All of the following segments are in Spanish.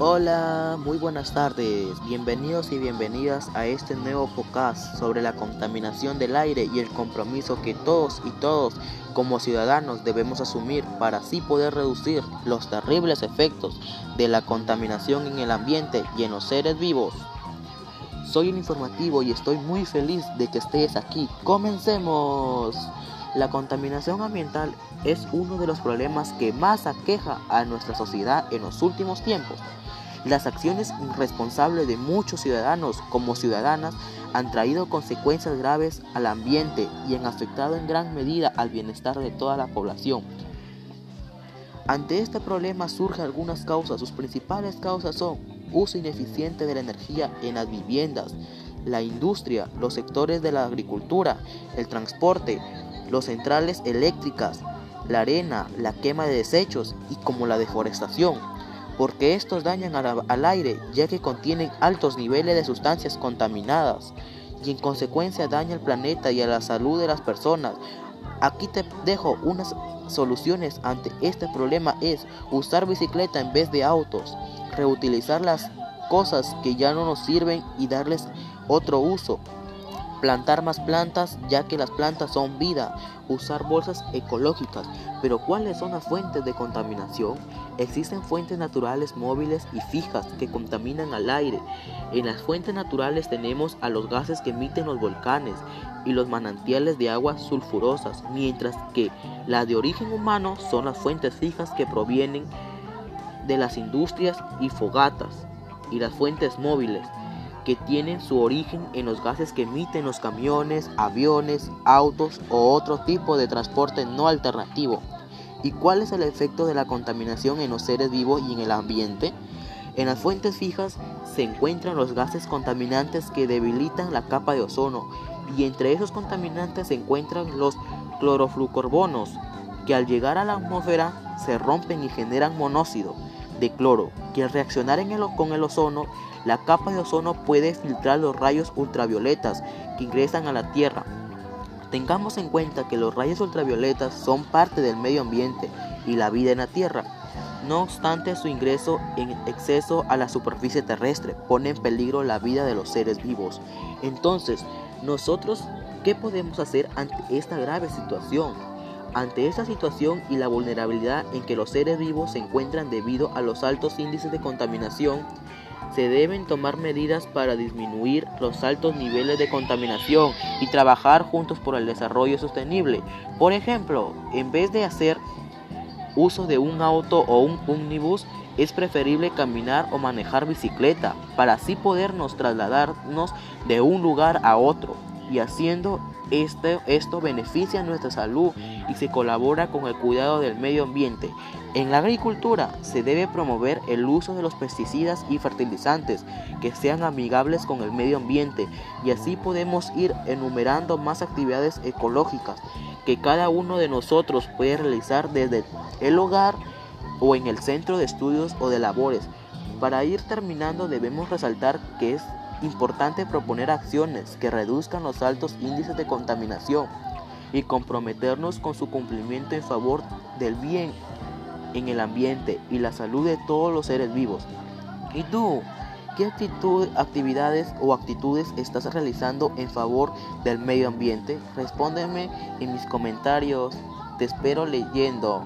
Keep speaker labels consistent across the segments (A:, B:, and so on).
A: Hola, muy buenas tardes. Bienvenidos y bienvenidas a este nuevo podcast sobre la contaminación del aire y el compromiso que todos y todos como ciudadanos debemos asumir para así poder reducir los terribles efectos de la contaminación en el ambiente y en los seres vivos. Soy un informativo y estoy muy feliz de que estés aquí. ¡Comencemos! La contaminación ambiental es uno de los problemas que más aqueja a nuestra sociedad en los últimos tiempos. Las acciones irresponsables de muchos ciudadanos como ciudadanas han traído consecuencias graves al ambiente y han afectado en gran medida al bienestar de toda la población. Ante este problema surgen algunas causas. Sus principales causas son uso ineficiente de la energía en las viviendas, la industria, los sectores de la agricultura, el transporte, los centrales eléctricas, la arena, la quema de desechos y como la deforestación, porque estos dañan al, aire ya que contienen altos niveles de sustancias contaminadas y en consecuencia daña al planeta y a la salud de las personas. Aquí te dejo unas soluciones ante este problema es usar bicicleta en vez de autos, reutilizar las cosas que ya no nos sirven y darles otro uso, plantar más plantas ya que las plantas son vida, usar bolsas ecológicas. Pero ¿cuáles son las fuentes de contaminación? Existen fuentes naturales móviles y fijas que contaminan al aire. En las fuentes naturales tenemos a los gases que emiten los volcanes y los manantiales de aguas sulfurosas, mientras que las de origen humano son las fuentes fijas que provienen de las industrias y fogatas y las fuentes móviles que tienen su origen en los gases que emiten los camiones, aviones, autos o otro tipo de transporte no alternativo. ¿Y cuál es el efecto de la contaminación en los seres vivos y en el ambiente? En las fuentes fijas se encuentran los gases contaminantes que debilitan la capa de ozono y entre esos contaminantes se encuentran los clorofluorcarbonos que al llegar a la atmósfera se rompen y generan monóxido de cloro que al reaccionar en con el ozono la capa de ozono puede filtrar los rayos ultravioletas que ingresan a la Tierra. Tengamos en cuenta que los rayos ultravioletas son parte del medio ambiente y la vida en la Tierra. No obstante, su ingreso en exceso a la superficie terrestre pone en peligro la vida de los seres vivos. Entonces, nosotros, ¿qué podemos hacer ante esta grave situación? Ante esta situación y la vulnerabilidad en que los seres vivos se encuentran debido a los altos índices de contaminación, se deben tomar medidas para disminuir los altos niveles de contaminación y trabajar juntos por el desarrollo sostenible. Por ejemplo, en vez de hacer uso de un auto o un ómnibus, es preferible caminar o manejar bicicleta para así podernos trasladarnos de un lugar a otro y haciendo este, esto beneficia nuestra salud y se colabora con el cuidado del medio ambiente. En la agricultura se debe promover el uso de los pesticidas y fertilizantes que sean amigables con el medio ambiente y así podemos ir enumerando más actividades ecológicas que cada uno de nosotros puede realizar desde el hogar o en el centro de estudios o de labores. Para ir terminando debemos resaltar que es importante proponer acciones que reduzcan los altos índices de contaminación y comprometernos con su cumplimiento en favor del bien en el ambiente y la salud de todos los seres vivos. ¿Y tú? ¿Qué actitud, actividades o actitudes estás realizando en favor del medio ambiente? Respóndeme en mis comentarios. Te espero leyendo.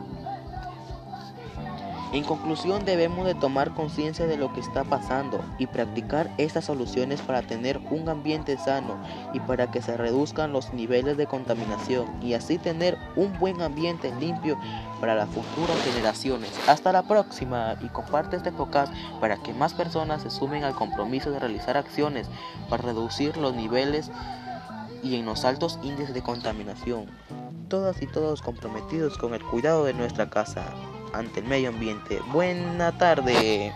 A: En conclusión, debemos de tomar conciencia de lo que está pasando y practicar estas soluciones para tener un ambiente sano y para que se reduzcan los niveles de contaminación y así tener un buen ambiente limpio para las futuras generaciones. Hasta la próxima y comparte este podcast para que más personas se sumen al compromiso de realizar acciones para reducir los niveles y en los altos índices de contaminación. Todas y todos comprometidos con el cuidado de nuestra casa ante el medio ambiente. Buena tarde.